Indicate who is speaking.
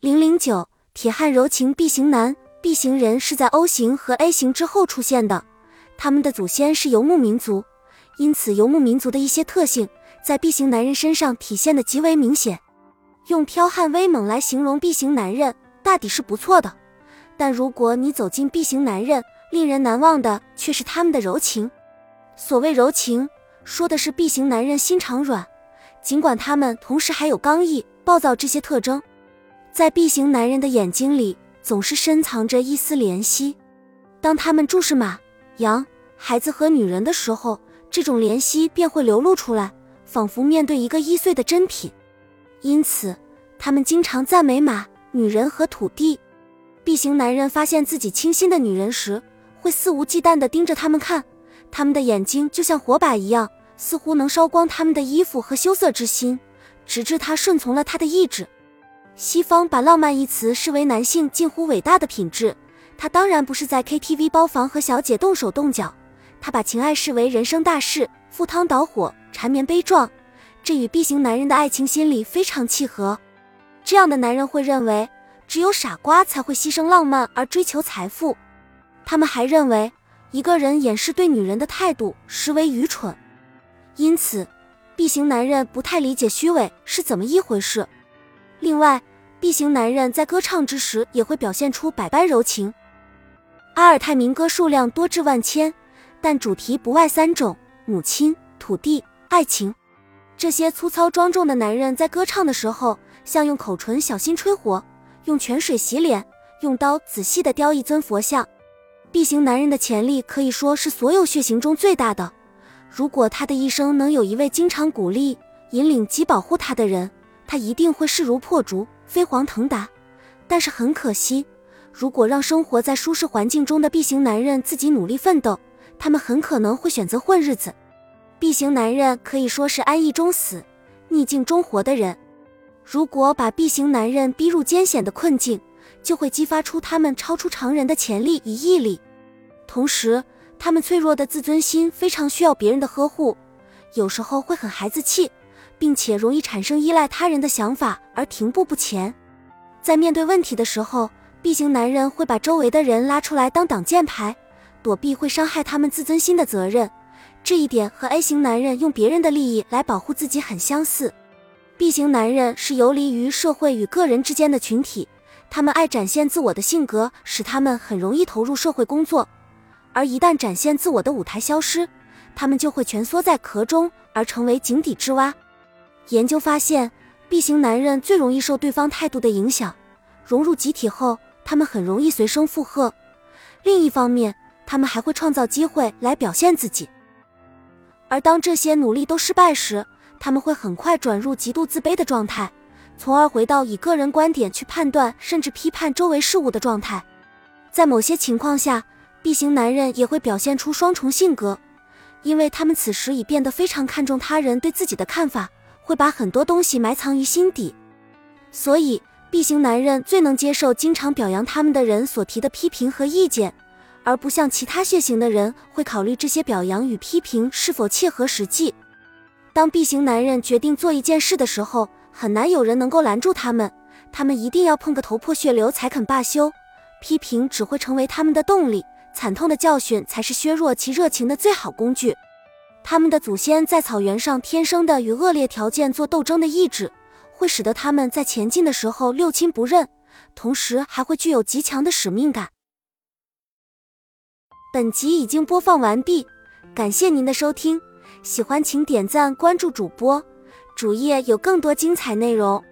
Speaker 1: 零零九铁汉柔情 B 型男，B 型人是在 O 型和 A 型之后出现的，他们的祖先是游牧民族，因此游牧民族的一些特性在 B 型男人身上体现的极为明显。用剽悍威猛来形容 B 型男人，大抵是不错的，但如果你走进 B 型男人，令人难忘的却是他们的柔情。所谓柔情，说的是 B 型男人心肠软，尽管他们同时还有刚毅、暴躁这些特征。在 B 型男人的眼睛里，总是深藏着一丝怜惜。当他们注视马、羊、孩子和女人的时候，这种怜惜便会流露出来，仿佛面对一个易碎的珍品。因此，他们经常赞美马、女人和土地。B 型男人发现自己倾心的女人时，会肆无忌惮地盯着他们看。他们的眼睛就像火把一样，似乎能烧光他们的衣服和羞涩之心，直至他顺从了他的意志。西方把浪漫一词视为男性近乎伟大的品质，他当然不是在 KTV 包房和小姐动手动脚，他把情爱视为人生大事，赴汤蹈火，缠绵悲壮，这与 B 型男人的爱情心理非常契合。这样的男人会认为，只有傻瓜才会牺牲浪漫而追求财富。他们还认为。一个人掩饰对女人的态度，实为愚蠢。因此，B 型男人不太理解虚伪是怎么一回事。另外，B 型男人在歌唱之时也会表现出百般柔情。阿尔泰民歌数量多至万千，但主题不外三种：母亲、土地、爱情。这些粗糙庄重的男人在歌唱的时候，像用口唇小心吹火，用泉水洗脸，用刀仔细地雕一尊佛像。B 型男人的潜力可以说是所有血型中最大的。如果他的一生能有一位经常鼓励、引领及保护他的人，他一定会势如破竹、飞黄腾达。但是很可惜，如果让生活在舒适环境中的 B 型男人自己努力奋斗，他们很可能会选择混日子。B 型男人可以说是安逸中死、逆境中活的人。如果把 B 型男人逼入艰险的困境，就会激发出他们超出常人的潜力与毅力，同时，他们脆弱的自尊心非常需要别人的呵护，有时候会很孩子气，并且容易产生依赖他人的想法而停步不前。在面对问题的时候，B 型男人会把周围的人拉出来当挡箭牌，躲避会伤害他们自尊心的责任。这一点和 A 型男人用别人的利益来保护自己很相似。B 型男人是游离于社会与个人之间的群体。他们爱展现自我的性格，使他们很容易投入社会工作，而一旦展现自我的舞台消失，他们就会蜷缩在壳中，而成为井底之蛙。研究发现，B 型男人最容易受对方态度的影响，融入集体后，他们很容易随声附和。另一方面，他们还会创造机会来表现自己，而当这些努力都失败时，他们会很快转入极度自卑的状态。从而回到以个人观点去判断甚至批判周围事物的状态。在某些情况下，B 型男人也会表现出双重性格，因为他们此时已变得非常看重他人对自己的看法，会把很多东西埋藏于心底。所以，B 型男人最能接受经常表扬他们的人所提的批评和意见，而不像其他血型的人会考虑这些表扬与批评是否切合实际。当 B 型男人决定做一件事的时候，很难有人能够拦住他们，他们一定要碰个头破血流才肯罢休。批评只会成为他们的动力，惨痛的教训才是削弱其热情的最好工具。他们的祖先在草原上天生的与恶劣条件做斗争的意志，会使得他们在前进的时候六亲不认，同时还会具有极强的使命感。本集已经播放完毕，感谢您的收听，喜欢请点赞关注主播。主页有更多精彩内容。